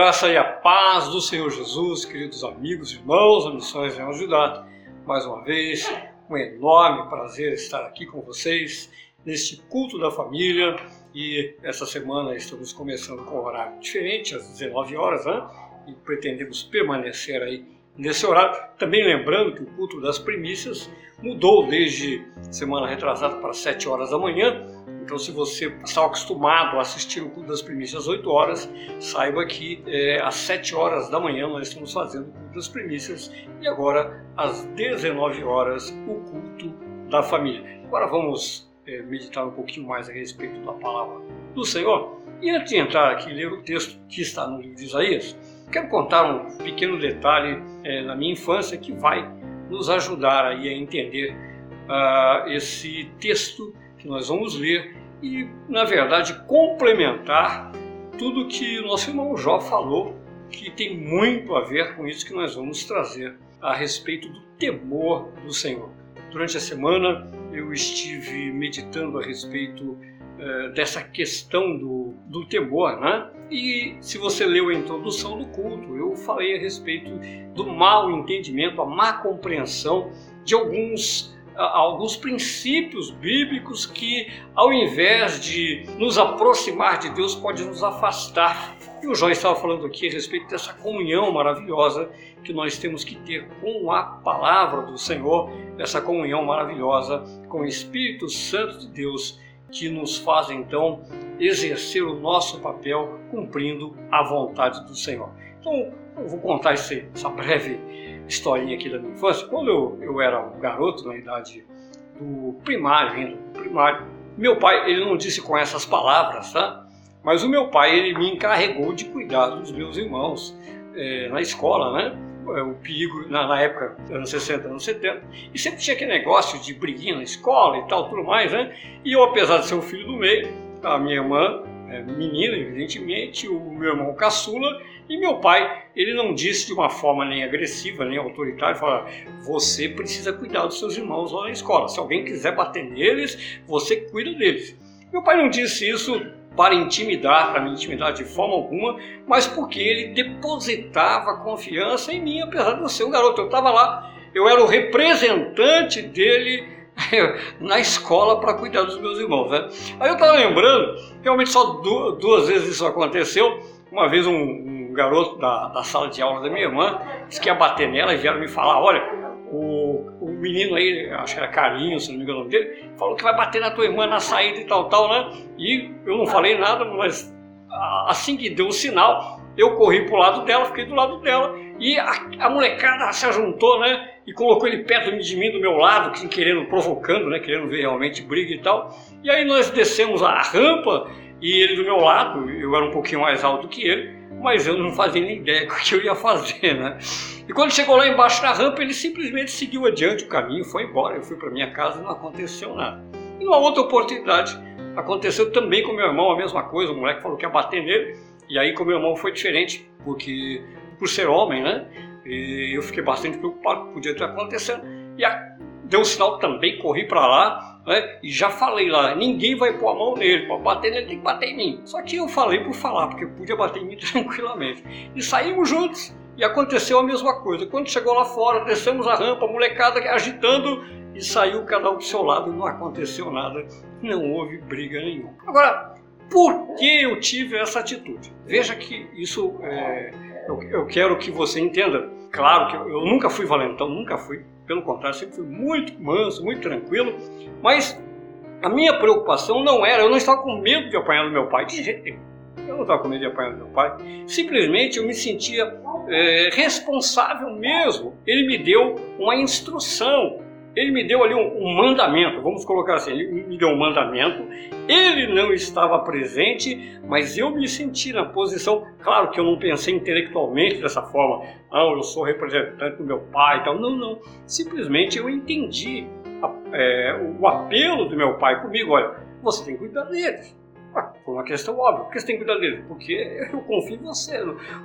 Graça e a paz do Senhor Jesus, queridos amigos, irmãos, a Missões Ajudar. Mais uma vez, um enorme prazer estar aqui com vocês neste culto da família. E essa semana estamos começando com um horário diferente, às 19 horas, né? E pretendemos permanecer aí nesse horário. Também lembrando que o culto das primícias mudou desde semana retrasada para 7 horas da manhã então, se você está acostumado a assistir o culto das primícias às 8 horas, saiba que é, às 7 horas da manhã nós estamos fazendo o culto das primícias e agora às 19 horas o culto da família. Agora vamos é, meditar um pouquinho mais a respeito da palavra do Senhor. E antes de entrar aqui ler o texto que está no livro de Isaías, quero contar um pequeno detalhe é, na minha infância que vai nos ajudar aí a entender uh, esse texto que nós vamos ler e, na verdade, complementar tudo que o nosso irmão Jó falou, que tem muito a ver com isso que nós vamos trazer a respeito do temor do Senhor. Durante a semana eu estive meditando a respeito dessa questão do, do temor, né? E se você leu a introdução do culto, eu falei a respeito do mau entendimento, a má compreensão de alguns alguns princípios bíblicos que, ao invés de nos aproximar de Deus, pode nos afastar. E o Jó estava falando aqui a respeito dessa comunhão maravilhosa que nós temos que ter com a palavra do Senhor, essa comunhão maravilhosa com o Espírito Santo de Deus, que nos faz então exercer o nosso papel cumprindo a vontade do Senhor. Então, eu vou contar esse, essa breve historinha aqui da minha infância. Quando eu, eu era um garoto, na idade do primário, ainda do primário, meu pai, ele não disse com essas palavras, tá? Mas o meu pai, ele me encarregou de cuidar dos meus irmãos é, na escola, né? É, o perigo, na, na, época, anos 60, anos 70, e sempre tinha aquele negócio de briguinha na escola e tal, tudo mais, né? E eu, apesar de ser o filho do meio, a minha irmã, é, menina, evidentemente, o meu irmão caçula, e meu pai, ele não disse de uma forma nem agressiva, nem autoritária, fala, você precisa cuidar dos seus irmãos lá na escola. Se alguém quiser bater neles, você cuida deles. Meu pai não disse isso para intimidar, para me intimidar de forma alguma, mas porque ele depositava confiança em mim, apesar de eu ser um garoto. Eu estava lá, eu era o representante dele na escola para cuidar dos meus irmãos. Né? Aí eu estava lembrando, realmente só duas vezes isso aconteceu. Uma vez um, um garoto da, da sala de aula da minha irmã disse que ia bater nela e vieram me falar: olha, o, o menino aí, acho que era Carlinhos, se não me engano o nome dele, falou que vai bater na tua irmã na saída e tal, tal, né? E eu não falei nada, mas assim que deu o sinal, eu corri pro lado dela, fiquei do lado dela e a, a molecada se ajuntou, né? E colocou ele perto de mim, do meu lado, querendo, provocando, né? Querendo ver realmente briga e tal. E aí nós descemos a rampa e ele do meu lado, eu era um pouquinho mais alto que ele, mas eu não fazia nem ideia do que eu ia fazer, né? E quando chegou lá embaixo da rampa, ele simplesmente seguiu adiante o caminho, foi embora. Eu fui para minha casa e não aconteceu nada. E uma outra oportunidade aconteceu também com meu irmão, a mesma coisa. O moleque falou que ia bater nele, e aí com meu irmão foi diferente, porque por ser homem, né? E eu fiquei bastante preocupado, podia ter acontecendo. E a, deu um sinal também, corri para lá, né? E já falei lá, ninguém vai pôr a mão nele, para bater nele tem que bater em mim. Só que eu falei por falar, porque podia bater em mim tranquilamente. E saímos juntos e aconteceu a mesma coisa. Quando chegou lá fora, descemos a rampa, a molecada agitando e saiu cada um do seu lado não aconteceu nada, não houve briga nenhuma. Agora, por que eu tive essa atitude? Veja que isso é, eu, eu, quero que você entenda. Claro que eu, eu nunca fui valentão, nunca fui pelo contrário, sempre fui muito manso, muito tranquilo. Mas a minha preocupação não era, eu não estava com medo de apanhar do meu pai, de jeito nenhum. Eu não estava com medo de apanhar do meu pai. Simplesmente eu me sentia é, responsável mesmo. Ele me deu uma instrução ele me deu ali um, um, mandamento, vamos colocar assim, ele me deu um mandamento, ele não estava presente, mas eu me senti na posição, claro que eu não pensei intelectualmente dessa forma, não, eu sou representante do meu pai e tal, não, não, simplesmente eu entendi a, é, o apelo do meu pai comigo, olha, você tem que cuidar deles, ah, foi uma questão óbvia. Por que você tem que cuidar dele? Porque eu confio em você.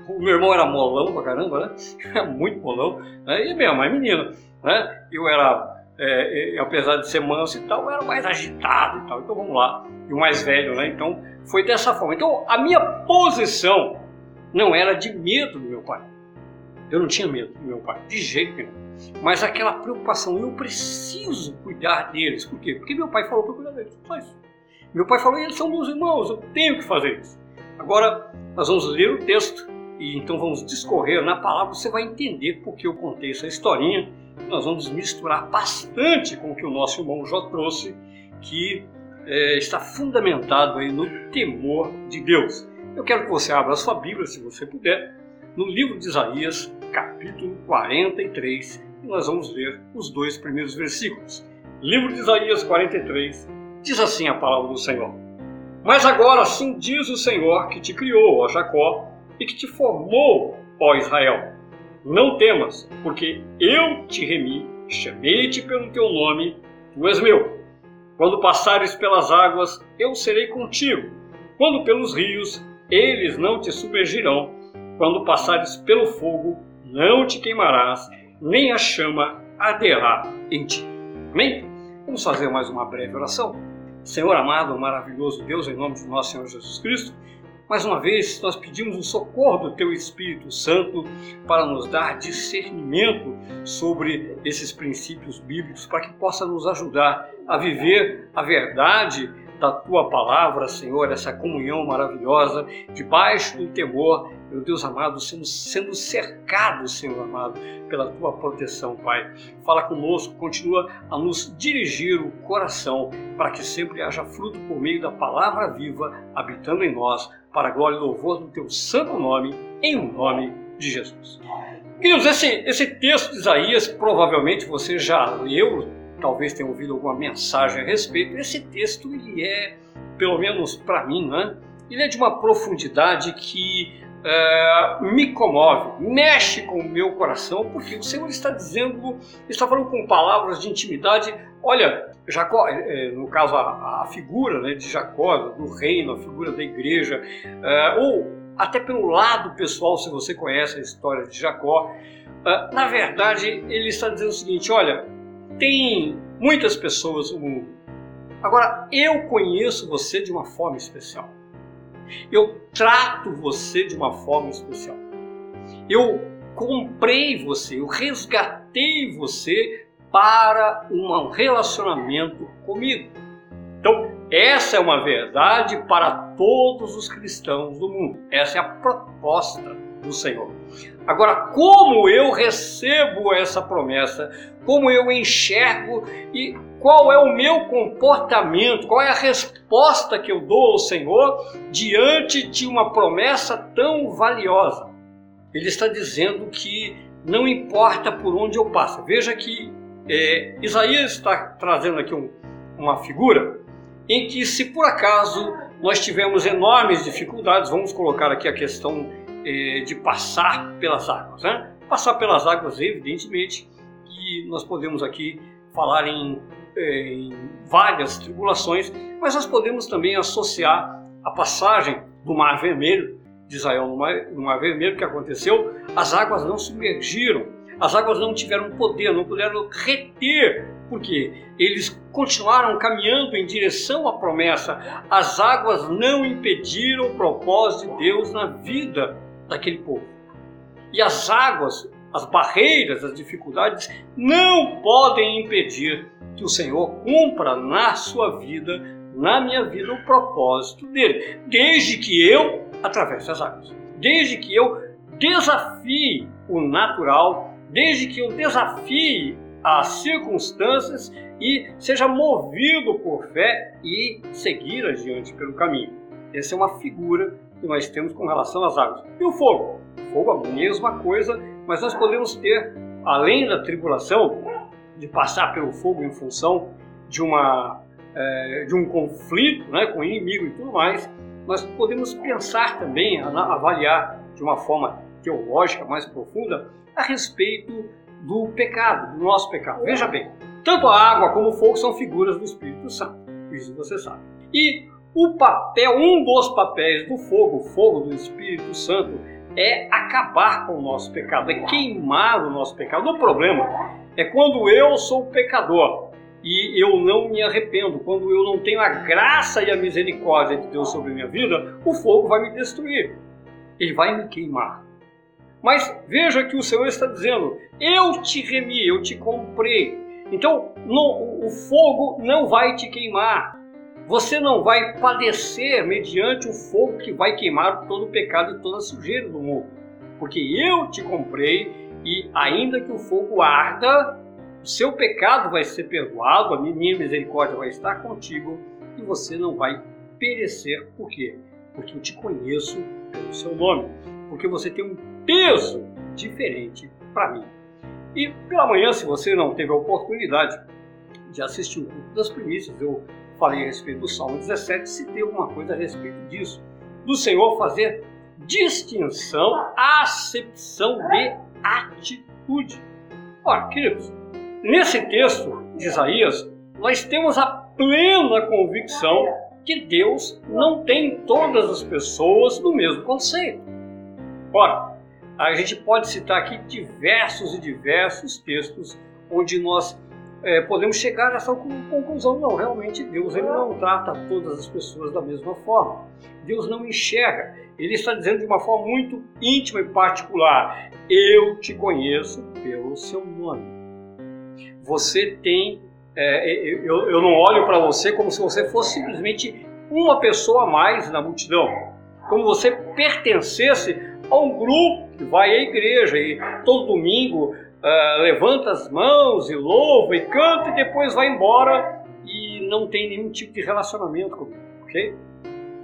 O meu irmão era molão pra caramba, né? Muito molão. Né? E minha mãe menina. Né? Eu era é, apesar de ser manso e tal, era mais agitado e tal. Então vamos lá. E o mais velho, né? Então foi dessa forma. Então a minha posição não era de medo do meu pai. Eu não tinha medo do meu pai, de jeito nenhum. Mas aquela preocupação, eu preciso cuidar deles. Por quê? Porque meu pai falou para cuidar deles. Só isso. Meu pai falou, eles são meus irmãos, eu tenho que fazer isso. Agora, nós vamos ler o texto e então vamos discorrer na palavra. Você vai entender por que eu contei essa historinha. Nós vamos misturar bastante com o que o nosso irmão já trouxe, que é, está fundamentado aí no temor de Deus. Eu quero que você abra a sua Bíblia, se você puder, no livro de Isaías, capítulo 43, e nós vamos ler os dois primeiros versículos. Livro de Isaías 43, diz assim a palavra do Senhor. Mas agora assim diz o Senhor que te criou, ó Jacó, e que te formou, ó Israel. Não temas, porque eu te remi, chamei-te pelo teu nome, tu és meu. Quando passares pelas águas, eu serei contigo. Quando pelos rios, eles não te submergirão. Quando passares pelo fogo, não te queimarás, nem a chama arderá em ti. Amém? Vamos fazer mais uma breve oração. Senhor amado, maravilhoso Deus, em nome de nosso Senhor Jesus Cristo, mais uma vez nós pedimos o socorro do Teu Espírito Santo para nos dar discernimento sobre esses princípios bíblicos, para que possa nos ajudar a viver a verdade da tua palavra, Senhor, essa comunhão maravilhosa, debaixo do temor, meu Deus amado, sendo, sendo cercado, Senhor amado, pela tua proteção, Pai. Fala conosco, continua a nos dirigir o coração, para que sempre haja fruto por meio da palavra viva habitando em nós, para a glória e louvor do teu santo nome, em nome de Jesus. Queridos, esse, esse texto de Isaías, provavelmente você já leu, talvez tenha ouvido alguma mensagem a respeito. Esse texto ele é, pelo menos para mim, né, ele é de uma profundidade que é, me comove, mexe com o meu coração, porque o Senhor está dizendo, está falando com palavras de intimidade. Olha, Jacó, é, no caso a, a figura né, de Jacó, do reino, a figura da igreja, é, ou até pelo lado pessoal, se você conhece a história de Jacó, na verdade ele está dizendo o seguinte: olha, tem muitas pessoas no mundo. Agora, eu conheço você de uma forma especial. Eu trato você de uma forma especial. Eu comprei você, eu resgatei você para um relacionamento comigo. Então, essa é uma verdade para todos os cristãos do mundo. Essa é a proposta do Senhor. Agora, como eu recebo essa promessa? Como eu enxergo e qual é o meu comportamento? Qual é a resposta que eu dou ao Senhor diante de uma promessa tão valiosa? Ele está dizendo que não importa por onde eu passo. Veja que é, Isaías está trazendo aqui um, uma figura em que, se por acaso nós tivermos enormes dificuldades, vamos colocar aqui a questão é, de passar pelas águas. Né? Passar pelas águas, evidentemente, e nós podemos aqui falar em, em várias tribulações, mas nós podemos também associar a passagem do Mar Vermelho, de Israel no Mar, no Mar Vermelho, que aconteceu, as águas não submergiram, as águas não tiveram poder, não puderam reter, porque eles continuaram caminhando em direção à promessa. As águas não impediram o propósito de Deus na vida daquele povo. E as águas, as barreiras, as dificuldades não podem impedir que o Senhor cumpra na sua vida, na minha vida, o propósito dele, desde que eu atravesse as águas, desde que eu desafie o natural, desde que eu desafie as circunstâncias e seja movido por fé e seguir adiante pelo caminho. Essa é uma figura que nós temos com relação às águas. E o fogo? O fogo é a mesma coisa, mas nós podemos ter, além da tribulação, de passar pelo fogo em função de, uma, é, de um conflito né, com o inimigo e tudo mais, nós podemos pensar também, avaliar de uma forma teológica mais profunda a respeito do pecado, do nosso pecado. Veja bem, tanto a água como o fogo são figuras do Espírito Santo, isso você sabe. E o papel, um dos papéis do fogo, o fogo do Espírito Santo, é acabar com o nosso pecado, é queimar o nosso pecado. O problema é quando eu sou pecador e eu não me arrependo, quando eu não tenho a graça e a misericórdia de Deus sobre a minha vida, o fogo vai me destruir. ele vai me queimar. Mas veja que o Senhor está dizendo: eu te remi, eu te comprei. Então o fogo não vai te queimar. Você não vai padecer mediante o fogo que vai queimar todo o pecado e toda a sujeira do mundo. Porque eu te comprei e ainda que o fogo arda, o seu pecado vai ser perdoado, a minha misericórdia vai estar contigo e você não vai perecer. Por quê? Porque eu te conheço pelo seu nome. Porque você tem um peso diferente para mim. E pela manhã, se você não teve a oportunidade de assistir o culto das primícias, eu falei a respeito do Salmo 17, citei alguma coisa a respeito disso. Do Senhor fazer distinção, acepção de atitude. Ora, queridos, nesse texto de Isaías, nós temos a plena convicção que Deus não tem todas as pessoas no mesmo conceito. Ora, a gente pode citar aqui diversos e diversos textos onde nós é, podemos chegar a essa conclusão. Não, realmente Deus ele não trata todas as pessoas da mesma forma. Deus não enxerga. Ele está dizendo de uma forma muito íntima e particular: Eu te conheço pelo seu nome. Você tem. É, é eu, eu não olho para você como se você fosse simplesmente uma pessoa a mais na multidão. Como você pertencesse a um grupo que vai à igreja e todo domingo uh, levanta as mãos e louva e canta e depois vai embora e não tem nenhum tipo de relacionamento comigo, ok?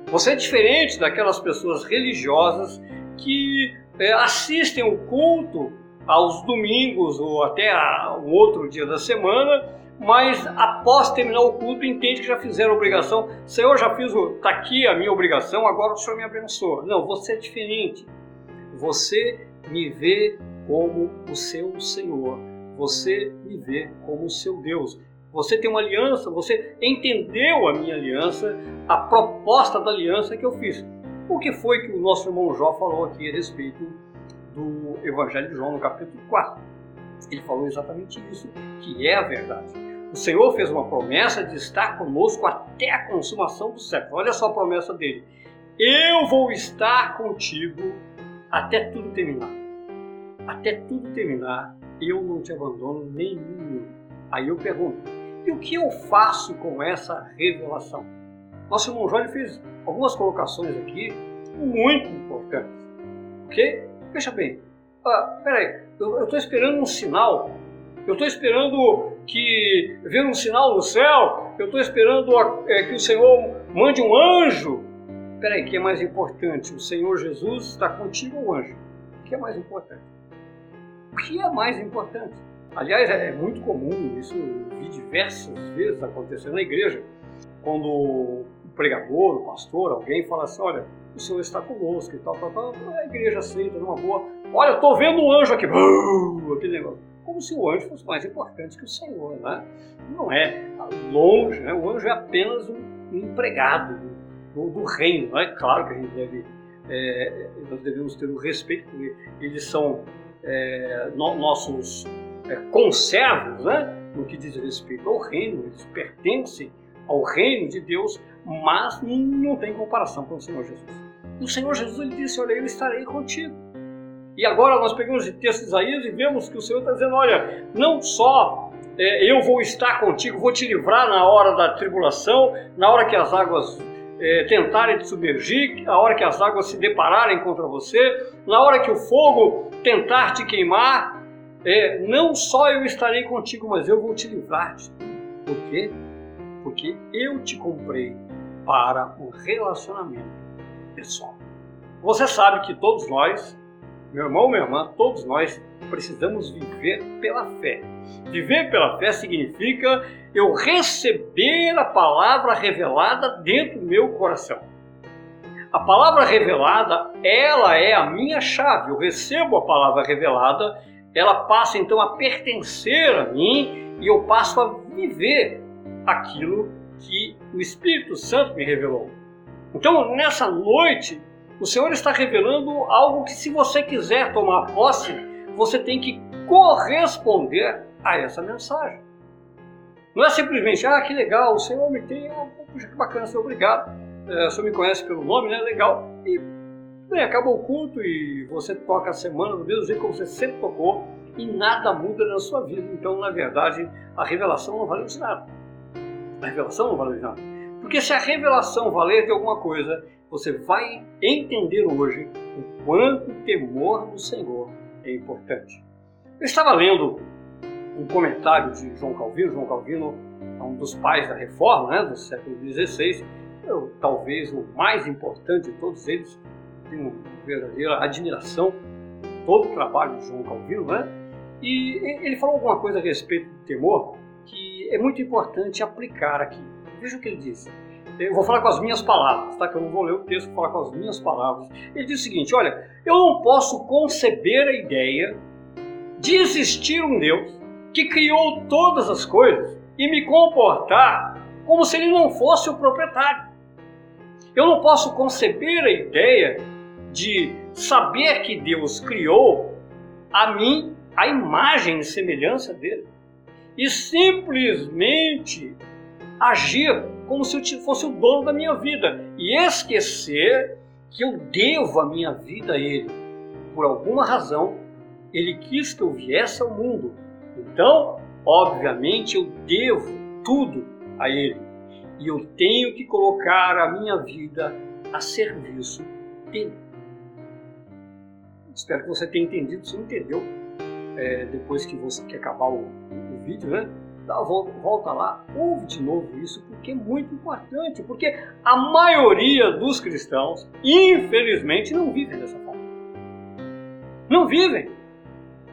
Você é diferente daquelas pessoas religiosas que é, assistem o culto aos domingos ou até a, um outro dia da semana, mas após terminar o culto entende que já fizeram a obrigação. Senhor, já fiz, está aqui a minha obrigação, agora o Senhor me abençoa. Não, você é diferente. Você me vê como o seu Senhor. Você me vê como o seu Deus. Você tem uma aliança, você entendeu a minha aliança, a proposta da aliança que eu fiz. O que foi que o nosso irmão Jó falou aqui a respeito do Evangelho de João, no capítulo 4? Ele falou exatamente isso, que é a verdade. O Senhor fez uma promessa de estar conosco até a consumação do século. Olha só a promessa dele. Eu vou estar contigo até tudo terminar até tudo terminar, eu não te abandono nenhum. Aí eu pergunto, e o que eu faço com essa revelação? Nosso irmão João fez algumas colocações aqui muito importantes. Ok? Veja bem, ah, peraí, eu estou esperando um sinal, eu estou esperando que venha um sinal no céu, eu estou esperando é, que o Senhor mande um anjo. Peraí, o que é mais importante? O Senhor Jesus está contigo ou o anjo? O que é mais importante? O que é mais importante? Aliás, é muito comum, isso vi diversas vezes acontecer na igreja, quando o pregador, o pastor, alguém fala assim, olha, o Senhor está conosco e tal, tal, tal, a igreja aceita numa boa, olha, estou vendo um anjo aqui, aquele negócio. Como se o anjo fosse mais importante que o Senhor, né? Não é longe, né? o anjo é apenas um empregado do, do reino, é claro que a gente deve, é, nós devemos ter o respeito, porque eles são é, no, nossos é, conservos, né, no que diz respeito ao reino, eles pertencem ao reino de Deus, mas não tem comparação com o Senhor Jesus. O Senhor Jesus ele disse: Olha, eu estarei contigo. E agora nós pegamos o texto de Isaías e vemos que o Senhor está dizendo: Olha, não só é, eu vou estar contigo, vou te livrar na hora da tribulação, na hora que as águas é, tentarem te submergir, a hora que as águas se depararem contra você, na hora que o fogo tentar te queimar, é, não só eu estarei contigo, mas eu vou te livrar tudo. Por quê? Porque eu te comprei para o relacionamento pessoal. Você sabe que todos nós, meu irmão, minha irmã, todos nós precisamos viver pela fé. Viver pela fé significa eu receber a palavra revelada dentro do meu coração. A palavra revelada, ela é a minha chave. Eu recebo a palavra revelada, ela passa então a pertencer a mim e eu passo a viver aquilo que o Espírito Santo me revelou. Então, nessa noite, o Senhor está revelando algo que, se você quiser tomar posse, você tem que corresponder a essa mensagem. Não é simplesmente, ah, que legal, o Senhor me tem, puxa, que bacana, Senhor, obrigado. É, o Senhor me conhece pelo nome, né? Legal. E Bem, acabou o culto e você toca a semana do mesmo jeito que você sempre tocou e nada muda na sua vida. Então, na verdade, a revelação não vale de nada. A revelação não vale de nada. Porque se a revelação valer de alguma coisa, você vai entender hoje o quanto o temor do Senhor é importante. Eu estava lendo um comentário de João Calvino. João Calvino é um dos pais da reforma né, do século XVI, eu, talvez o mais importante de todos eles. Tenho verdadeira admiração todo o trabalho de João Calvino, né? E ele falou alguma coisa a respeito do temor que é muito importante aplicar aqui. Veja o que ele disse. Eu vou falar com as minhas palavras, tá? Que eu não vou ler o texto, vou falar com as minhas palavras. Ele diz o seguinte: olha, eu não posso conceber a ideia de existir um Deus que criou todas as coisas e me comportar como se ele não fosse o proprietário. Eu não posso conceber a ideia de saber que Deus criou a mim a imagem e semelhança dele e simplesmente agir como se eu fosse o dono da minha vida e esquecer que eu devo a minha vida a ele. Por alguma razão, ele quis que eu viesse ao mundo. Então, obviamente, eu devo tudo a ele. E eu tenho que colocar a minha vida a serviço dele. Espero que você tenha entendido. Se não entendeu, é, depois que você quer acabar o, o vídeo, né? Dá volta, volta lá, ouve de novo isso, porque é muito importante. Porque a maioria dos cristãos, infelizmente, não vivem dessa forma. Não vivem.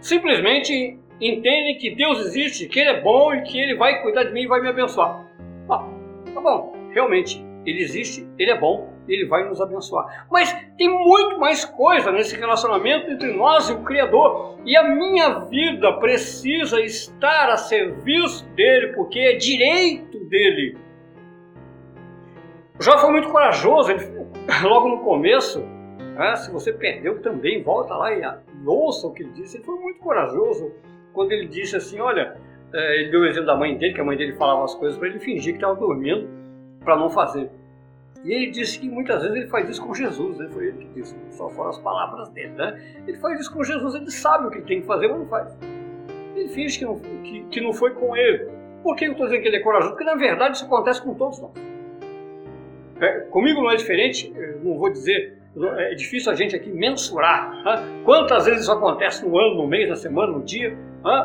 Simplesmente entendem que Deus existe, que Ele é bom e que Ele vai cuidar de mim e vai me abençoar. Ah, tá bom, realmente, Ele existe, Ele é bom, Ele vai nos abençoar. Mas tem muito mais coisa nesse relacionamento entre nós e o Criador. E a minha vida precisa estar a serviço dele, porque é direito dele. Jó foi muito corajoso, ele, logo no começo, né, se você perdeu também, volta lá e ouça o que ele disse. Ele foi muito corajoso quando ele disse assim: Olha, é, ele deu o exemplo da mãe dele, que a mãe dele falava as coisas para ele fingir que estava dormindo para não fazer. E ele disse que muitas vezes ele faz isso com Jesus, né? foi ele que disse, só foram as palavras dele. Né? Ele faz isso com Jesus, ele sabe o que ele tem que fazer, mas não faz. Ele finge que não, que, que não foi com ele. Por que eu estou dizendo que ele é corajoso? Porque na verdade isso acontece com todos nós. É, comigo não é diferente, não vou dizer, é difícil a gente aqui mensurar né? quantas vezes isso acontece no ano, no mês, na semana, no dia,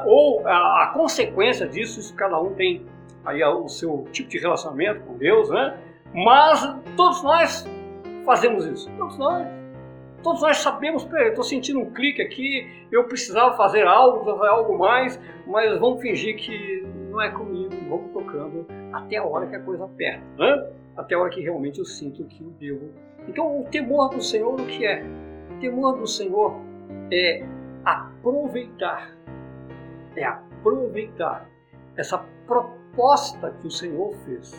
ou a, a, consequência disso, isso cada um tem aí o seu tipo de relacionamento com Deus, né? Mas todos nós fazemos isso. Todos nós. Todos nós sabemos, estou sentindo um clique aqui, eu precisava fazer algo, fazer algo mais, mas vamos fingir que não é comigo, vamos tocando até a hora que a coisa aperta, né? até a hora que realmente eu sinto que eu devo. Então, o temor do Senhor, o que é? O temor do Senhor é aproveitar, é aproveitar essa proposta que o Senhor fez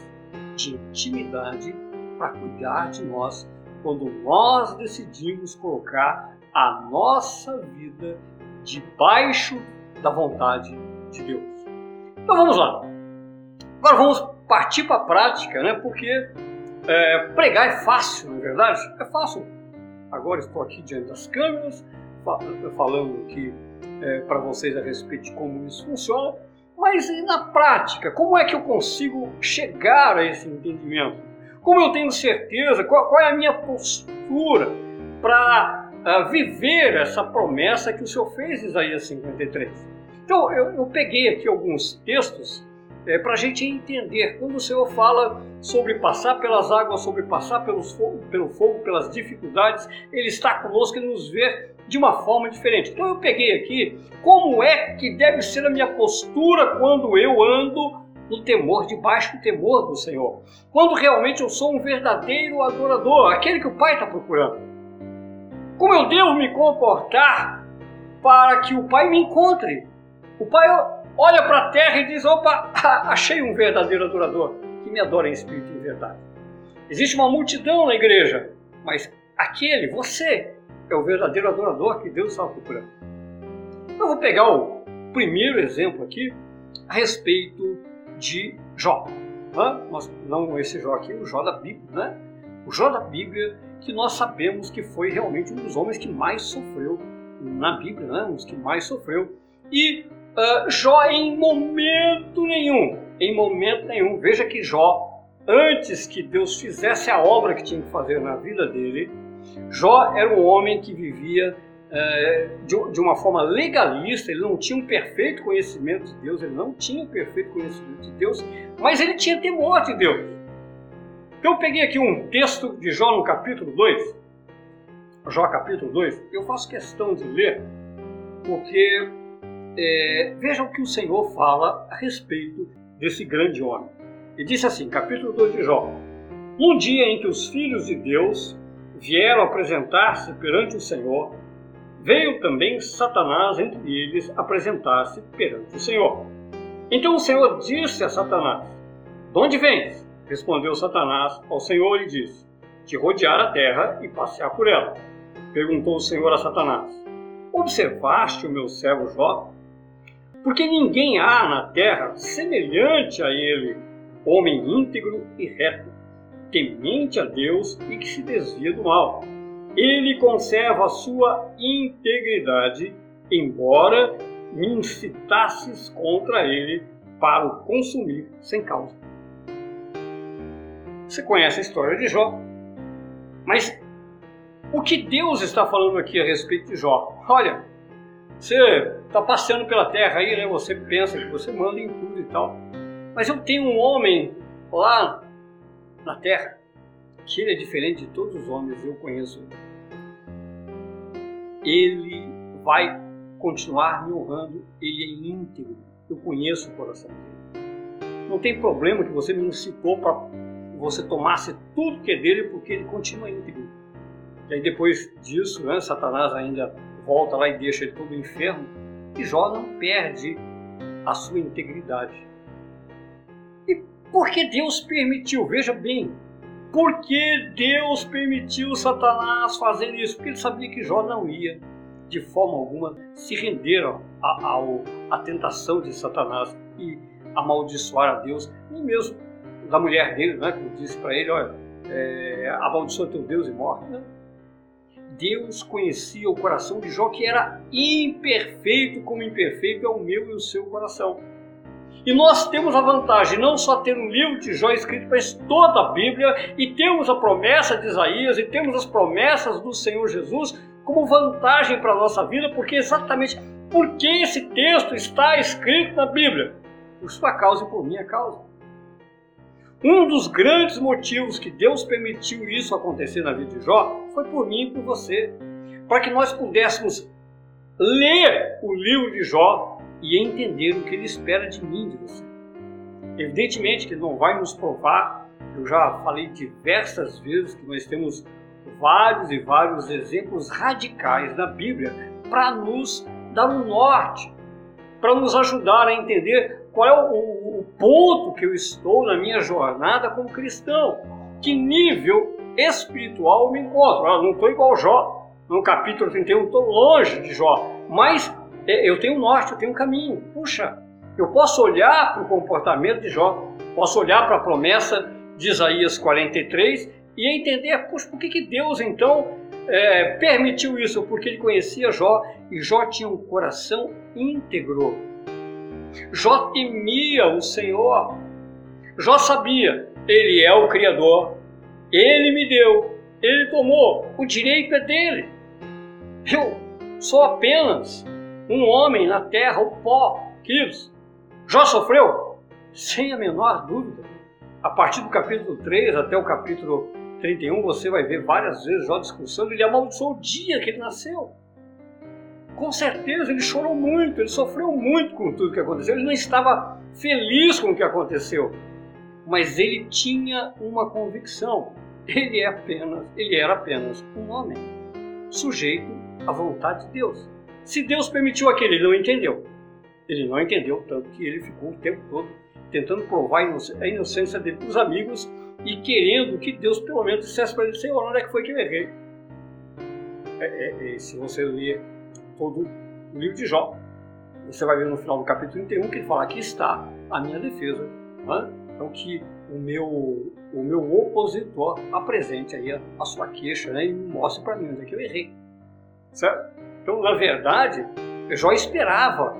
de intimidade para cuidar de nós quando nós decidimos colocar a nossa vida debaixo da vontade de Deus. Então vamos lá. Agora vamos partir para a prática, né? Porque é, pregar é fácil, não é verdade? É fácil. Agora estou aqui diante das câmeras, falando aqui é, para vocês a respeito de como isso funciona. Mas na prática, como é que eu consigo chegar a esse entendimento? Como eu tenho certeza, qual, qual é a minha postura para uh, ah, viver essa promessa que o Senhor fez Isaías 53? Então, eu, eu peguei aqui alguns textos é, para a gente entender. Quando o Senhor fala sobre passar pelas águas, sobre passar pelos fogo, pelo fogo, pelas dificuldades, Ele está conosco e nos vê de uma forma diferente. Então eu peguei aqui como é que deve ser a minha postura quando eu ando no temor, debaixo do temor do Senhor. Quando realmente eu sou um verdadeiro adorador, aquele que o Pai está procurando. Como eu devo me comportar para que o Pai me encontre? O Pai olha para a terra e diz: opa, achei um verdadeiro adorador que me adora em espírito e em verdade. Existe uma multidão na igreja, mas aquele, você, é o verdadeiro adorador que Deus está procurando. Eu vou pegar o primeiro exemplo aqui a respeito de Jó. Não esse Jó aqui, o Jó da Bíblia. Né? o Jó da Bíblia, que nós sabemos que foi realmente um dos homens que mais sofreu na Bíblia, né? um dos que mais sofreu. E uh, Jó, em momento nenhum, em momento nenhum, veja que Jó, antes que Deus fizesse a obra que tinha que fazer na vida dele, Jó era um homem que vivia é, de, de, uma forma legalista, ele não tinha um perfeito conhecimento de Deus, ele não tinha um perfeito conhecimento de Deus, mas ele tinha temor de Deus. Então eu peguei aqui um texto de Jó no capítulo 2, Jó capítulo 2, eu faço questão de ler, porque é, vejam o que o Senhor fala a respeito desse grande homem. Ele disse assim, capítulo 2 de Jó, um dia em que os filhos de Deus vieram apresentar-se perante o Senhor, veio também Satanás entre eles apresentar-se perante o Senhor. Então o Senhor disse a Satanás: De onde vens? Respondeu Satanás ao Senhor e disse: De rodear a terra e passear por ela. Perguntou o Senhor a Satanás: Observaste o meu servo Jó? Porque ninguém há na terra semelhante a ele, homem íntegro e reto, temente a Deus e que se desvia do mal ele conserva a sua integridade, embora me incitasses contra ele para o consumir sem causa. Você conhece a história de Jó, mas o que Deus está falando aqui a respeito de Jó? Olha, você está passeando pela terra aí, né? Você pensa que você manda em tudo e tal. Mas eu tenho um homem lá na terra que ele é diferente de todos os homens, eu conheço ele. vai continuar me honrando, ele é íntegro, eu conheço o coração dele. Não tem problema que você me incitou para você tomasse tudo que é dele, porque ele continua íntegro. E aí depois disso, né, Satanás ainda volta lá e deixa ele todo inferno, e Jó não perde a sua integridade. E por que Deus permitiu? Veja bem, por que Deus permitiu Satanás fazer isso? Porque ele sabia que Jó não ia, de forma alguma, se render à tentação de Satanás e amaldiçoar a Deus, nem mesmo da mulher dele, né, que disse para ele: olha, é, amaldiçoa teu Deus e morre. Não. Deus conhecia o coração de Jó, que era imperfeito como imperfeito é o meu e o seu coração. E nós temos a vantagem não só ter um livro de Jó escrito, mas toda a Bíblia, e temos a promessa de Isaías, e temos as promessas do Senhor Jesus como vantagem para a nossa vida, porque exatamente por que esse texto está escrito na Bíblia? Por sua causa e por minha causa. Um dos grandes motivos que Deus permitiu isso acontecer na vida de Jó foi por mim e por você, para que nós pudéssemos ler o livro de Jó e entender o que Ele espera de mim, de você. Evidentemente que não vai nos provar, eu já falei diversas vezes que nós temos vários e vários exemplos radicais na Bíblia para nos dar um norte, para nos ajudar a entender qual é o, o, ponto que eu estou na minha jornada como cristão, que nível espiritual eu me encontro. Eu não estou igual Jó, no capítulo 31 estou longe de Jó, mas é, eu tenho um norte, eu tenho um caminho. Puxa, eu posso olhar para o comportamento de Jó, posso olhar para a promessa de Isaías 43 e entender, puxa, por que, que Deus então é, permitiu isso? Porque ele conhecia Jó e Jó tinha um coração íntegro. Jó temia o Senhor. Jó sabia, ele é o Criador, ele me deu, ele tomou, o direito é dele. Eu sou apenas um homem na terra, o pó, queridos. Jó sofreu? Sem a menor dúvida. A partir do capítulo 3 até o capítulo 31, você vai ver várias vezes Jó discursando, ele amaldiçoou o dia que ele nasceu. Com certeza ele chorou muito, ele sofreu muito com tudo que aconteceu, ele não estava feliz com o que aconteceu, mas ele tinha uma convicção. Ele é apenas, ele era apenas um homem, sujeito à vontade de Deus. Se Deus permitiu aquele, ele não entendeu. Ele não entendeu, tanto que ele ficou o tempo todo tentando provar a inocência dele para os amigos e querendo que Deus pelo menos dissesse para ele, Senhor, onde é que foi que eu errei? É, é, é, se você ler todo o livro de Jó, você vai ver no final do capítulo 31 que ele fala, aqui está a minha defesa. Né? Então que o meu, o meu opositor apresente aí a, a sua queixa né, e mostre para mim onde é que eu errei. Certo? Então, na verdade, já esperava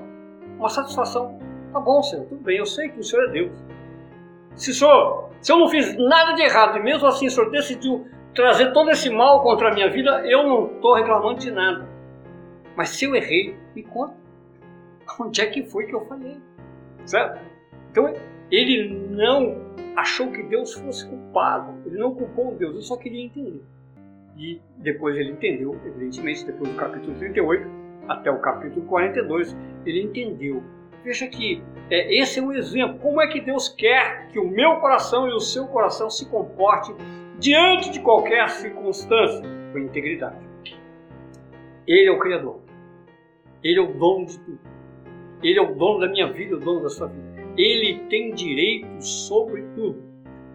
uma satisfação. Tá bom, Senhor, tudo bem, eu sei que o Senhor é Deus. Se, senhor, se eu não fiz nada de errado e mesmo assim o Senhor decidiu trazer todo esse mal contra a minha vida, eu não estou reclamando de nada. Mas se eu errei, me conta. Onde é que foi que eu falei? Certo? Então, ele não achou que Deus fosse culpado. Ele não culpou Deus, ele só queria entender. E depois ele entendeu, evidentemente, depois do capítulo 38 até o capítulo 42, ele entendeu. Veja que é, esse é um exemplo. Como é que Deus quer que o meu coração e o seu coração se comportem diante de qualquer circunstância? Com integridade. Ele é o Criador. Ele é o dono de tudo. Ele é o dono da minha vida, o dono da sua vida. Ele tem direito sobre tudo.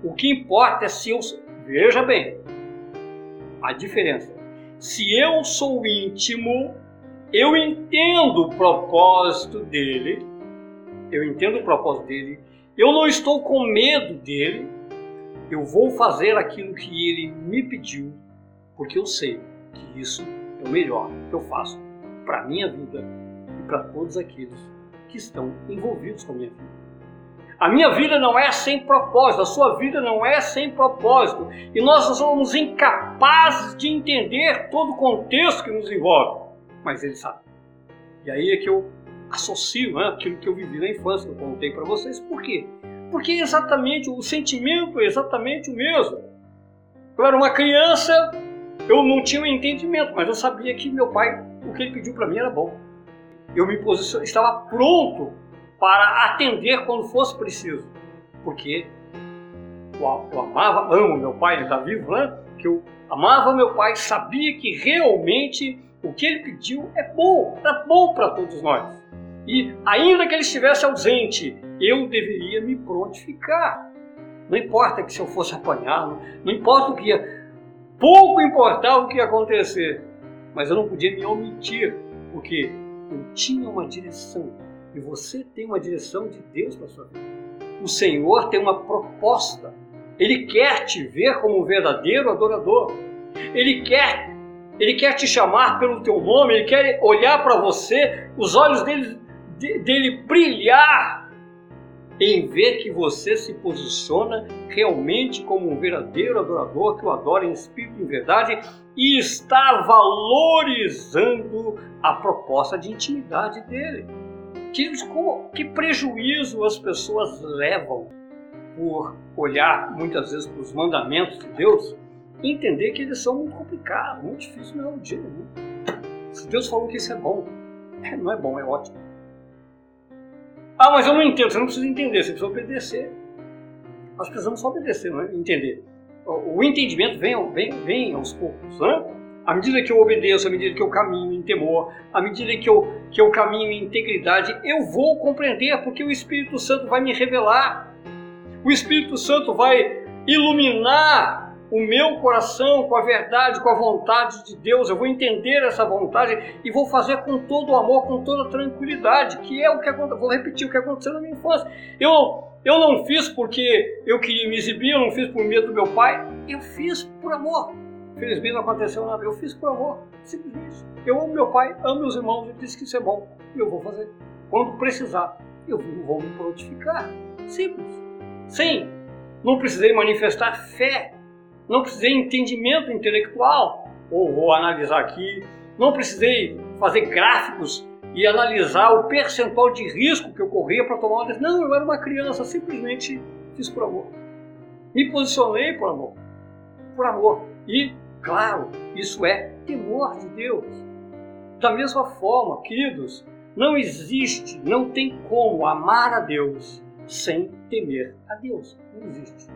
O que importa é se eu. Veja bem a diferença. Se eu sou íntimo, eu entendo o propósito dele, eu entendo o propósito dele, eu não estou com medo dele, eu vou fazer aquilo que ele me pediu, porque eu sei que isso é o melhor que eu faço para a minha vida e para todos aqueles que estão envolvidos com a minha vida. A minha vida não é sem propósito, a sua vida não é sem propósito. E nós somos incapazes de entender todo o contexto que nos envolve. Mas ele sabe. E aí é que eu associo né, aquilo que eu vivi na infância, que eu contei para vocês. Por quê? Porque é exatamente o sentimento é exatamente o mesmo. Eu era uma criança, eu não tinha um entendimento, mas eu sabia que meu pai, o que ele pediu para mim era bom. Eu me posicionei, estava pronto para atender quando fosse preciso. Porque eu, eu amava, amo meu pai, ele está vivo, né? Que eu amava meu pai, sabia que realmente o que ele pediu é bom, é bom para todos nós. E ainda que ele estivesse ausente, eu deveria me prontificar. Não importa que se eu fosse apanhado, não importa o que ia, pouco importava o que ia acontecer, mas eu não podia me omitir, porque eu tinha uma direção e você tem uma direção de Deus para sua vida. O Senhor tem uma proposta. Ele quer te ver como um verdadeiro adorador. Ele quer, ele quer te chamar pelo teu nome, ele quer olhar para você, os olhos dele, dele brilhar em ver que você se posiciona realmente como um verdadeiro adorador que o adora em espírito e em verdade e está valorizando a proposta de intimidade dele. Que prejuízo as pessoas levam por olhar muitas vezes para os mandamentos de Deus e entender que eles são muito complicados, muito difíceis, não é um dia nenhum. Se Deus falou que isso é bom, é, não é bom, é ótimo. Ah, mas eu não entendo, você não precisa entender, você precisa obedecer. Nós precisamos só obedecer, não é? entender. O, entendimento vem, vem, vem aos poucos, né? À medida que eu obedeço, à medida que eu caminho em temor, à medida que eu, que eu caminho em integridade, eu vou compreender, porque o Espírito Santo vai me revelar. O Espírito Santo vai iluminar o meu coração com a verdade, com a vontade de Deus. Eu vou entender essa vontade e vou fazer com todo o amor, com toda a tranquilidade, que é o que aconteceu. Vou repetir o que aconteceu na minha infância. Eu, eu não fiz porque eu queria me exibir, eu não fiz por medo do meu pai, eu fiz por amor. Felizmente não aconteceu nada. Eu fiz por amor, simplesmente. Eu amo meu pai, amo meus irmãos, ele disse que isso é bom. E eu vou fazer. Quando precisar, eu vou me prontificar. Simples. Sim, não precisei manifestar fé. Não precisei entendimento intelectual. Ou vou analisar aqui. Não precisei fazer gráficos e analisar o percentual de risco que eu corria para tomar uma decisão. Não, eu era uma criança, simplesmente fiz por amor. Me posicionei por amor. Por amor. E Claro, isso é temor de Deus. Da mesma forma, queridos, não existe, não tem como amar a Deus sem temer a Deus. Não existe.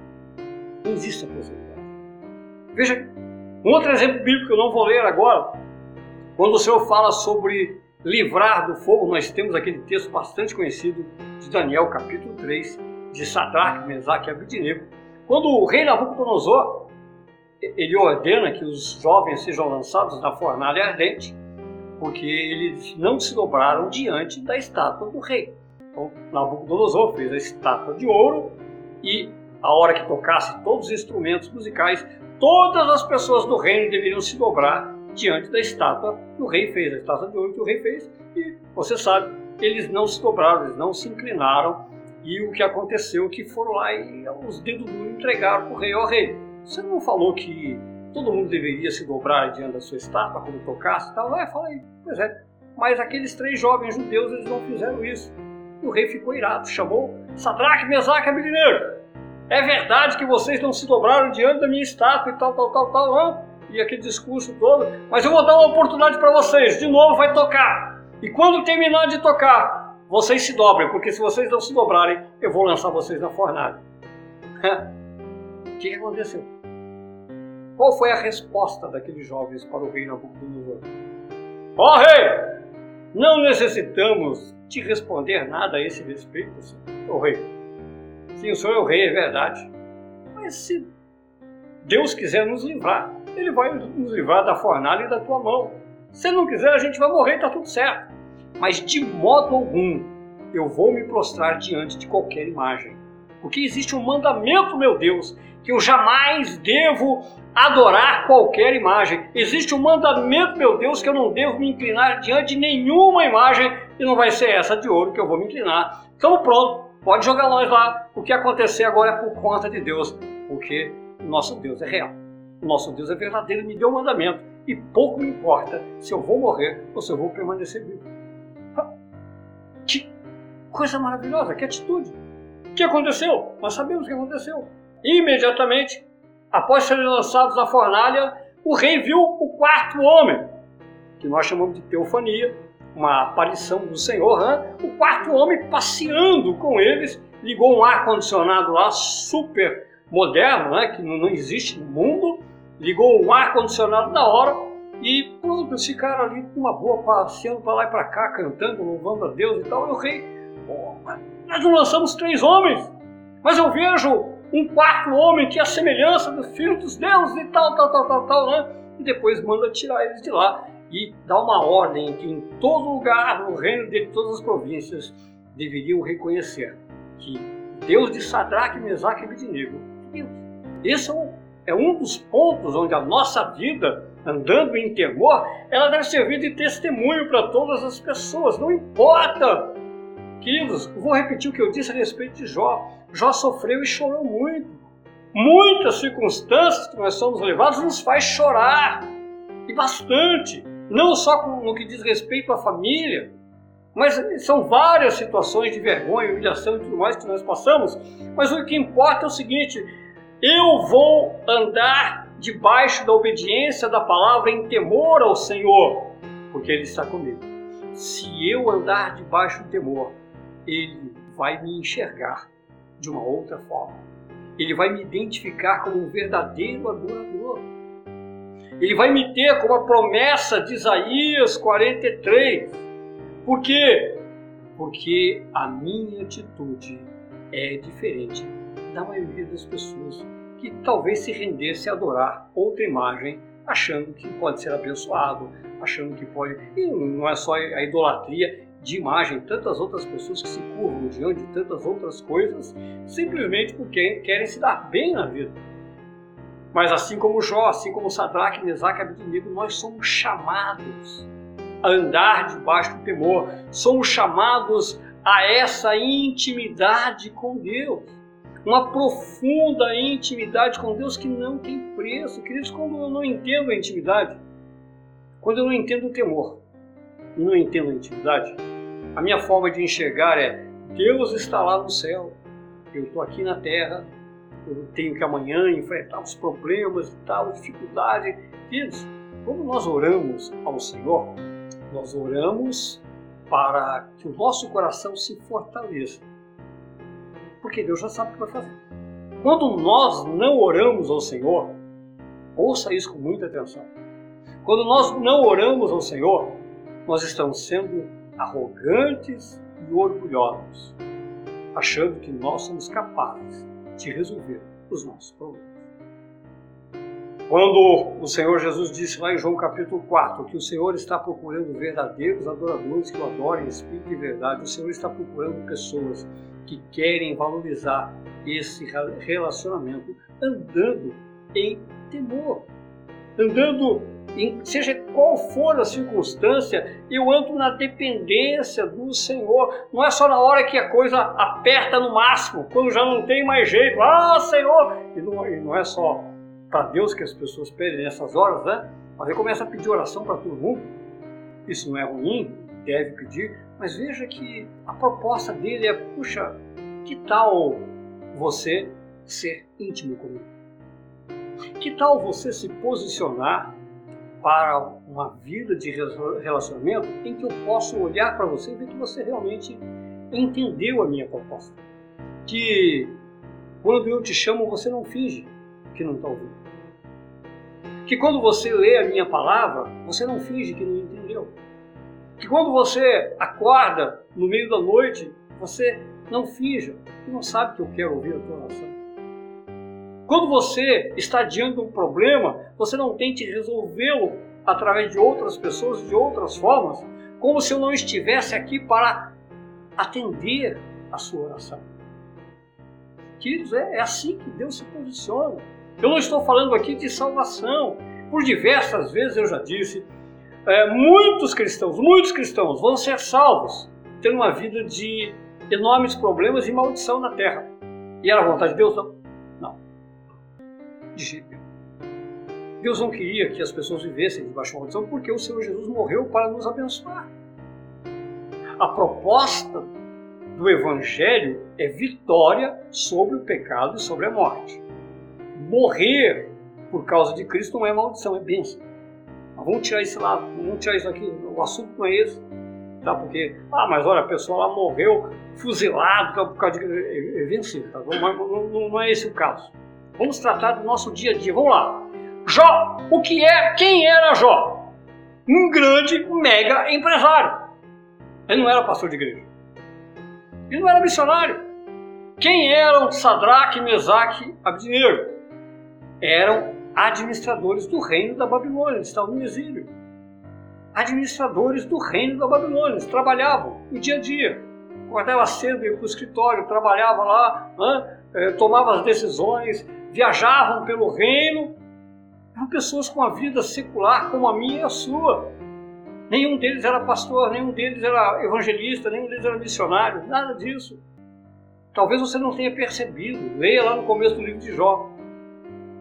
Não existe a possibilidade. Veja, um outro exemplo bíblico que eu não vou ler agora, quando o Senhor fala sobre livrar do fogo, nós temos aquele texto bastante conhecido de Daniel, capítulo 3, de Sadraque, Mesaque e Abidinego. Quando o rei Nabucodonosor ele ordena que os jovens sejam lançados na fornalha ardente, porque eles não se dobraram diante da estátua do rei. Então, Nabucodonosor fez a estátua de ouro e a hora que tocasse todos os instrumentos musicais, todas as pessoas do reino deveriam se dobrar diante da estátua que o rei fez, a estátua de ouro que o rei fez. E você sabe, eles não se dobraram, eles não se inclinaram. E o que aconteceu é que foram lá e os dedos duros entregaram para o rei. Ó rei, você não falou que todo mundo deveria se dobrar diante da sua estátua quando tocasse e tal? É, falei, pois é. Mas aqueles três jovens judeus, eles não fizeram isso. E o rei ficou irado, chamou Sadraque, Mesaque e Abednego. É verdade que vocês não se dobraram diante da minha estátua e tal, tal, tal, tal, não? E aquele discurso todo. Mas eu vou dar uma oportunidade para vocês. De novo vai tocar. E quando terminar de tocar, vocês se dobrem, porque se vocês não se dobrarem, eu vou lançar vocês na fornalha. o que, aconteceu? Qual foi a resposta daqueles jovens para o rei Nabucodonosor? Ó oh, rei! Não necessitamos te responder nada a esse respeito, senhor. O rei. Sim, o senhor é o rei, é verdade. Mas se Deus quiser nos livrar, Ele vai nos livrar da fornalha e da tua mão. Se não quiser, a gente vai morrer, está tudo certo. Mas de modo algum eu vou me prostrar diante de qualquer imagem. Porque existe um mandamento, meu Deus, que eu jamais devo adorar qualquer imagem. Existe um mandamento, meu Deus, que eu não devo me inclinar diante de nenhuma imagem e não vai ser essa de ouro que eu vou me inclinar. Então pronto, pode jogar nós lá. O que acontecer agora é por conta de Deus, porque o nosso Deus é real. O nosso Deus é verdadeiro, e me deu um mandamento e pouco me importa se eu vou morrer ou se eu vou permanecer vivo. Que coisa maravilhosa, que atitude! O que aconteceu? Nós sabemos o que aconteceu. Imediatamente após serem lançados na fornalha, o rei viu o quarto homem, que nós chamamos de teofania, uma aparição do Senhor, o quarto homem passeando com eles, ligou um ar-condicionado lá super moderno, né? que não existe no mundo, ligou um ar-condicionado na hora e pronto, eles ficaram ali com uma boa, passeando para lá e para cá, cantando, louvando a Deus e tal. E o rei, nós não lançamos três homens, mas eu vejo um quarto homem que é a semelhança do filho dos deuses e tal, tal, tal, tal, tal, né? E depois manda tirar eles de lá e dá uma ordem que em todo lugar, no reino de todas as províncias, deveriam reconhecer que Deus de Sadraque, Mesaque e Abednego Deus. Esse é um, é um dos pontos onde a nossa vida, andando em temor, ela deve servir de testemunho para todas as pessoas. Não importa Queridos, vou repetir o que eu disse a respeito de Jó. Jó sofreu e chorou muito. Muitas circunstâncias que nós somos levados nos faz chorar. E bastante. Não só no que diz respeito à família, mas são várias situações de vergonha, humilhação e tudo mais que nós passamos. Mas o que importa é o seguinte: eu vou andar debaixo da obediência da palavra em temor ao Senhor, porque Ele está comigo. Se eu andar debaixo do temor, ele vai me enxergar de uma outra forma. Ele vai me identificar como um verdadeiro adorador. Ele vai me ter como a promessa de Isaías 43. Por quê? Porque a minha atitude é diferente da maioria das pessoas que talvez se rendesse a adorar outra imagem, achando que pode ser abençoado, achando que pode. E não é só a idolatria, de imagem tantas outras pessoas que se curvam diante de tantas outras coisas, simplesmente porque querem se dar bem na vida. Mas assim como Jó, assim como Sadraque, Mesaque e Abednego, nós somos chamados a andar debaixo do temor, somos chamados a essa intimidade com Deus. Uma profunda intimidade com Deus que não tem preço. Queridos, quando eu não entendo a intimidade, quando eu não entendo o temor, e não entendo a intimidade, a minha forma de enxergar é: Deus está lá no céu, eu estou aqui na terra, eu tenho que amanhã enfrentar os problemas e tal, dificuldade. Queridos, quando nós oramos ao Senhor, nós oramos para que o nosso coração se fortaleça. Porque Deus já sabe o que vai fazer. Quando nós não oramos ao Senhor, ouça isso com muita atenção. Quando nós não oramos ao Senhor, nós estamos sendo arrogantes e orgulhosos, achando que nós somos capazes de resolver os nossos problemas. Quando o Senhor Jesus disse lá em João capítulo 4 que o Senhor está procurando verdadeiros adoradores que o adorem em espírito e verdade, o Senhor está procurando pessoas que querem valorizar esse relacionamento andando em temor, andando em seja qual for a circunstância, eu ando na dependência do Senhor. Não é só na hora que a coisa aperta no máximo, quando já não tem mais jeito. Ah, Senhor! E não, e não é só para Deus que as pessoas pedem nessas horas, né? Mas ele começa a pedir oração para todo mundo. Isso não é ruim, deve pedir, mas veja que a proposta dele é: puxa, que tal você ser íntimo comigo? Que tal você se posicionar para uma vida de relacionamento em que eu posso olhar para você e ver que você realmente entendeu a minha proposta? Que quando eu te chamo, você não finge que não está ouvindo que quando você lê a minha palavra, você não finge que não entendeu. Que quando você acorda no meio da noite, você não finja que não sabe que eu quero ouvir a tua oração. Quando você está diante de um problema, você não tente resolvê-lo através de outras pessoas, de outras formas, como se eu não estivesse aqui para atender a sua oração. Queridos, é, é assim que Deus se posiciona. Eu não estou falando aqui de salvação. Por diversas vezes eu já disse, é, muitos cristãos, muitos cristãos vão ser salvos tendo uma vida de enormes problemas e maldição na terra. E era vontade de Deus? Não. De nenhum. Deus não queria que as pessoas vivessem debaixo de maldição porque o Senhor Jesus morreu para nos abençoar. A proposta do Evangelho é vitória sobre o pecado e sobre a morte morrer por causa de Cristo não é maldição, é bênção. Mas vamos tirar esse lado, vamos tirar isso aqui. O assunto não é esse. Tá? Porque, ah, mas olha, a pessoa lá morreu fuzilado tá, por causa de. É, é vencido, tá? não, não, não é esse o caso. Vamos tratar do nosso dia a dia. Vamos lá. Jó, o que é? Quem era Jó? Um grande, mega empresário. Ele não era pastor de igreja. Ele não era missionário. Quem eram Sadraque, Mesaque, Abdinego? eram administradores do reino da Babilônia, eles estavam no exílio. Administradores do reino da Babilônia, eles trabalhavam no dia a dia. Acordava cedo, ia para o escritório, trabalhava lá, né, tomava as decisões, viajavam pelo reino. Eram pessoas com a vida secular como a minha e a sua. Nenhum deles era pastor, nenhum deles era evangelista, nenhum deles era missionário, nada disso. Talvez você não tenha percebido. Leia lá no começo do livro de Jó.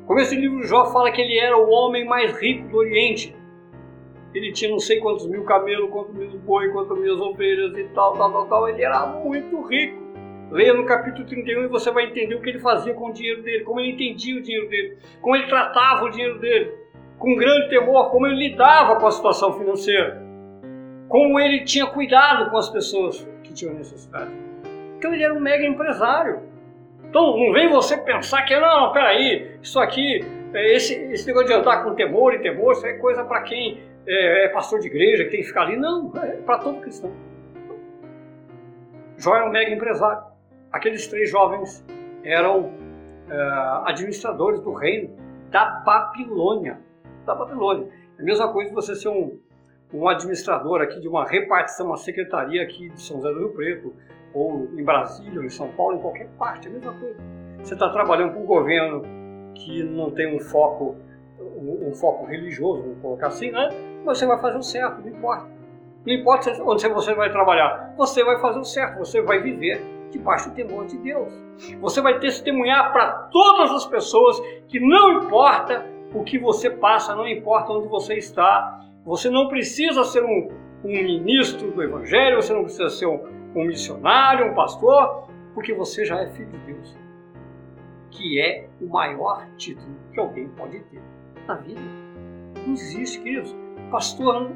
O começo do livro de Jó fala que ele era o homem mais rico do Oriente. Ele tinha não sei quantos mil camelos, quantos mil boi, quantas mil ovelhas e tal, tal, tal, tal. Ele era muito rico. Leia no capítulo 31 e você vai entender o que ele fazia com o dinheiro dele, como ele entendia o dinheiro dele, como ele tratava o dinheiro dele, com grande temor, como ele lidava com a situação financeira, como ele tinha cuidado com as pessoas que tinham necessidade. Então ele era um mega empresário. Então não vem você pensar que, não, peraí, isso aqui, é, esse, esse negócio de andar com temor e temor, isso é coisa para quem é, é, pastor de igreja, que tem que ficar ali. Não, é para todo cristão. Jó era um mega empresário. Aqueles três jovens eram é, administradores do reino da Babilônia. Da Babilônia. É a mesma coisa você ser um, um administrador aqui de uma repartição, uma secretaria aqui de São José do Rio Preto, ou em Brasília, ou em São Paulo, em qualquer parte, é a mesma coisa. Você está trabalhando para um governo que não tem um foco, um, um, foco religioso, vamos colocar assim, né? Você vai fazer o certo, não importa. Não importa onde você vai trabalhar, você vai fazer o certo, você vai viver debaixo do temor de Deus. Você vai testemunhar para todas as pessoas que não importa o que você passa, não importa onde você está. Você não precisa ser um, um ministro do Evangelho, você não precisa ser um, um missionário, um pastor, porque você já é filho de Deus, que é o maior título que alguém pode ter na vida. Não existe, queridos. Pastor,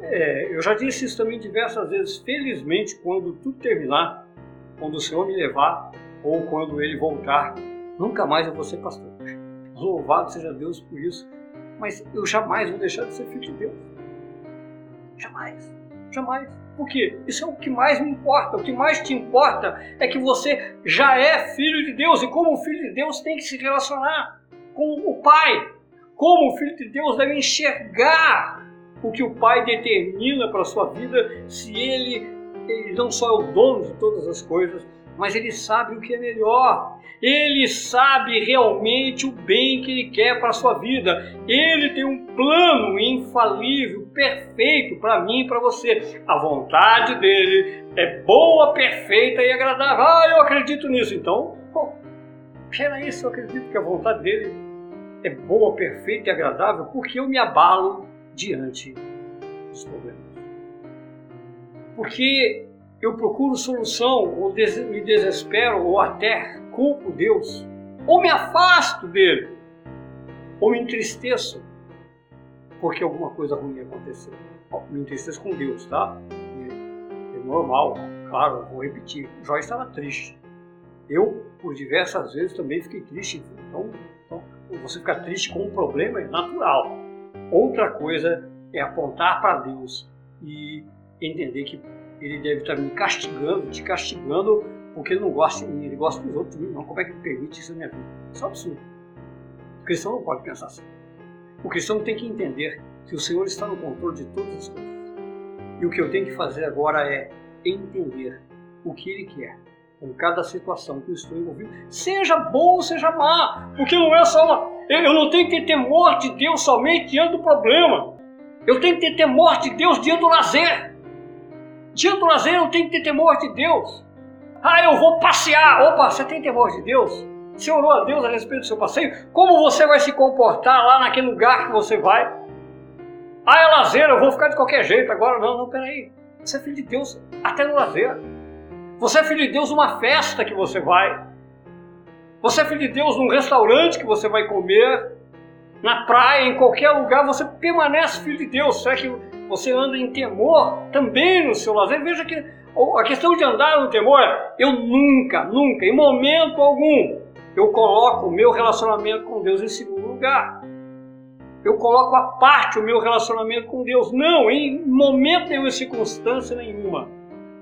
é, eu já disse isso também diversas vezes. Felizmente, quando tudo terminar, quando o Senhor me levar ou quando Ele voltar, nunca mais eu vou ser pastor. Louvado seja Deus por isso. Mas eu jamais vou deixar de ser filho de Deus. Jamais. Jamais. Por quê? Isso é o que mais me importa. O que mais te importa é que você já é filho de Deus e como filho de Deus tem que se relacionar com o Pai, como o Filho de Deus deve enxergar o que o Pai determina para a sua vida, se ele, ele não só é o dono de todas as coisas, mas ele sabe o que é melhor. Ele sabe realmente o bem que ele quer para a sua vida. Ele tem um plano infalível, perfeito para mim e para você. A vontade dele é boa, perfeita e agradável. Ah, eu acredito nisso. Então, pô, peraí, se eu acredito que a vontade dele é boa, perfeita e agradável, porque eu me abalo diante dos problemas. Porque eu procuro solução, ou me desespero, ou até culpo Deus, ou me afasto dele, ou me entristeço, porque alguma coisa ruim aconteceu. Me entristeço com Deus, tá? É normal, claro, vou repetir. Jó estava triste. Eu, por diversas vezes, também fiquei triste. Então, então, você ficar triste com um problema é natural. Outra coisa é apontar para Deus e entender que ele deve estar me castigando, te castigando, porque ele não gosta de mim, ele gosta dos outros de mim. Não, como é que ele permite isso na minha vida? Isso é absurdo. O cristão não pode pensar assim. O cristão tem que entender que o Senhor está no controle de todas as coisas. E o que eu tenho que fazer agora é entender o que Ele quer com cada situação que eu estou envolvido, seja boa ou seja má, porque não é só. Eu não tenho que ter temor de Deus somente diante do problema. Eu tenho que ter temor de Deus diante do lazer. Do lazer eu tenho que ter temor de Deus. Ah, eu vou passear. Opa, você tem temor de Deus? Você orou a Deus a respeito do seu passeio? Como você vai se comportar lá naquele lugar que você vai? Ah, é lazer, eu vou ficar de qualquer jeito. Agora, não, não, peraí. Você é filho de Deus até no lazer. Você é filho de Deus numa festa que você vai. Você é filho de Deus num restaurante que você vai comer. Na praia, em qualquer lugar, você permanece filho de Deus. Será que você anda em temor também no seu lazer. Veja que a questão de andar no temor é: eu nunca, nunca, em momento algum, eu coloco o meu relacionamento com Deus em segundo lugar. Eu coloco à parte o meu relacionamento com Deus. Não, em momento nenhum, em circunstância nenhuma.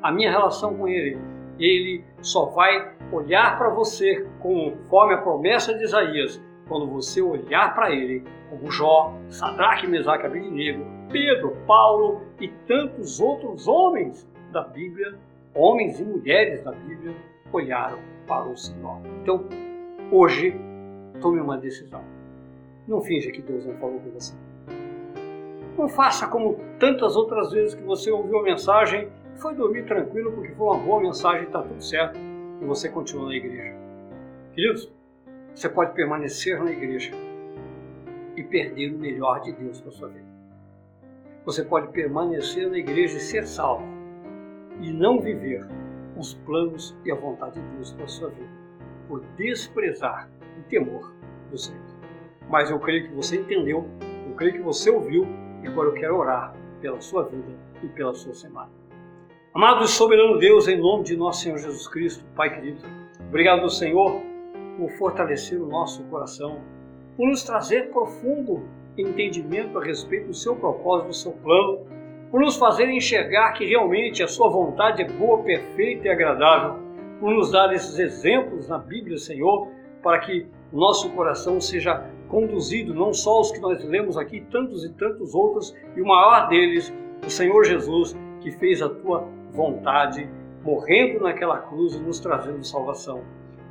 A minha relação com Ele, Ele só vai olhar para você conforme a promessa de Isaías, quando você olhar para Ele, como Jó, Sadraque, Mesaque Abednego, Pedro, Paulo e tantos outros homens da Bíblia, homens e mulheres da Bíblia, olharam para o Senhor. Então, hoje, tome uma decisão. Não finja que Deus não falou com você. Não faça como tantas outras vezes que você ouviu a mensagem e foi dormir tranquilo porque foi uma boa mensagem e está tudo certo e você continua na igreja. Queridos, você pode permanecer na igreja e perder o melhor de Deus para sua vida. Você pode permanecer na igreja e ser salvo e não viver os planos e a vontade de Deus para sua vida, por desprezar o temor do Senhor. Mas eu creio que você entendeu, eu creio que você ouviu e agora eu quero orar pela sua vida e pela sua semana. Amado e soberano Deus, em nome de nosso Senhor Jesus Cristo, Pai querido, obrigado, Senhor, por fortalecer o nosso coração, por nos trazer profundo entendimento a respeito do seu propósito, do seu plano, por nos fazer enxergar que realmente a sua vontade é boa, perfeita e agradável, por nos dar esses exemplos na Bíblia, Senhor, para que nosso coração seja conduzido, não só os que nós lemos aqui, tantos e tantos outros, e o maior deles, o Senhor Jesus, que fez a tua vontade, morrendo naquela cruz e nos trazendo salvação.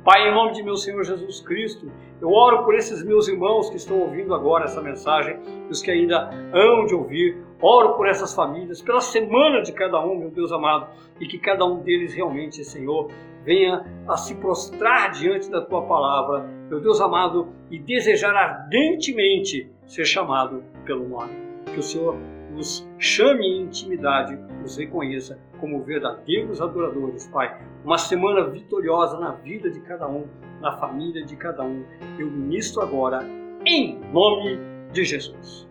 Pai, em nome de meu Senhor Jesus Cristo, eu oro por esses meus irmãos que estão ouvindo agora essa mensagem, os que ainda hão de ouvir. Oro por essas famílias, pela semana de cada um, meu Deus amado, e que cada um deles realmente, Senhor, venha a se prostrar diante da tua palavra, meu Deus amado, e desejar ardentemente ser chamado pelo nome. Que o Senhor nos chame em intimidade, nos reconheça como verdadeiros adoradores, Pai. Uma semana vitoriosa na vida de cada um, na família de cada um. Eu ministro agora, em nome de Jesus.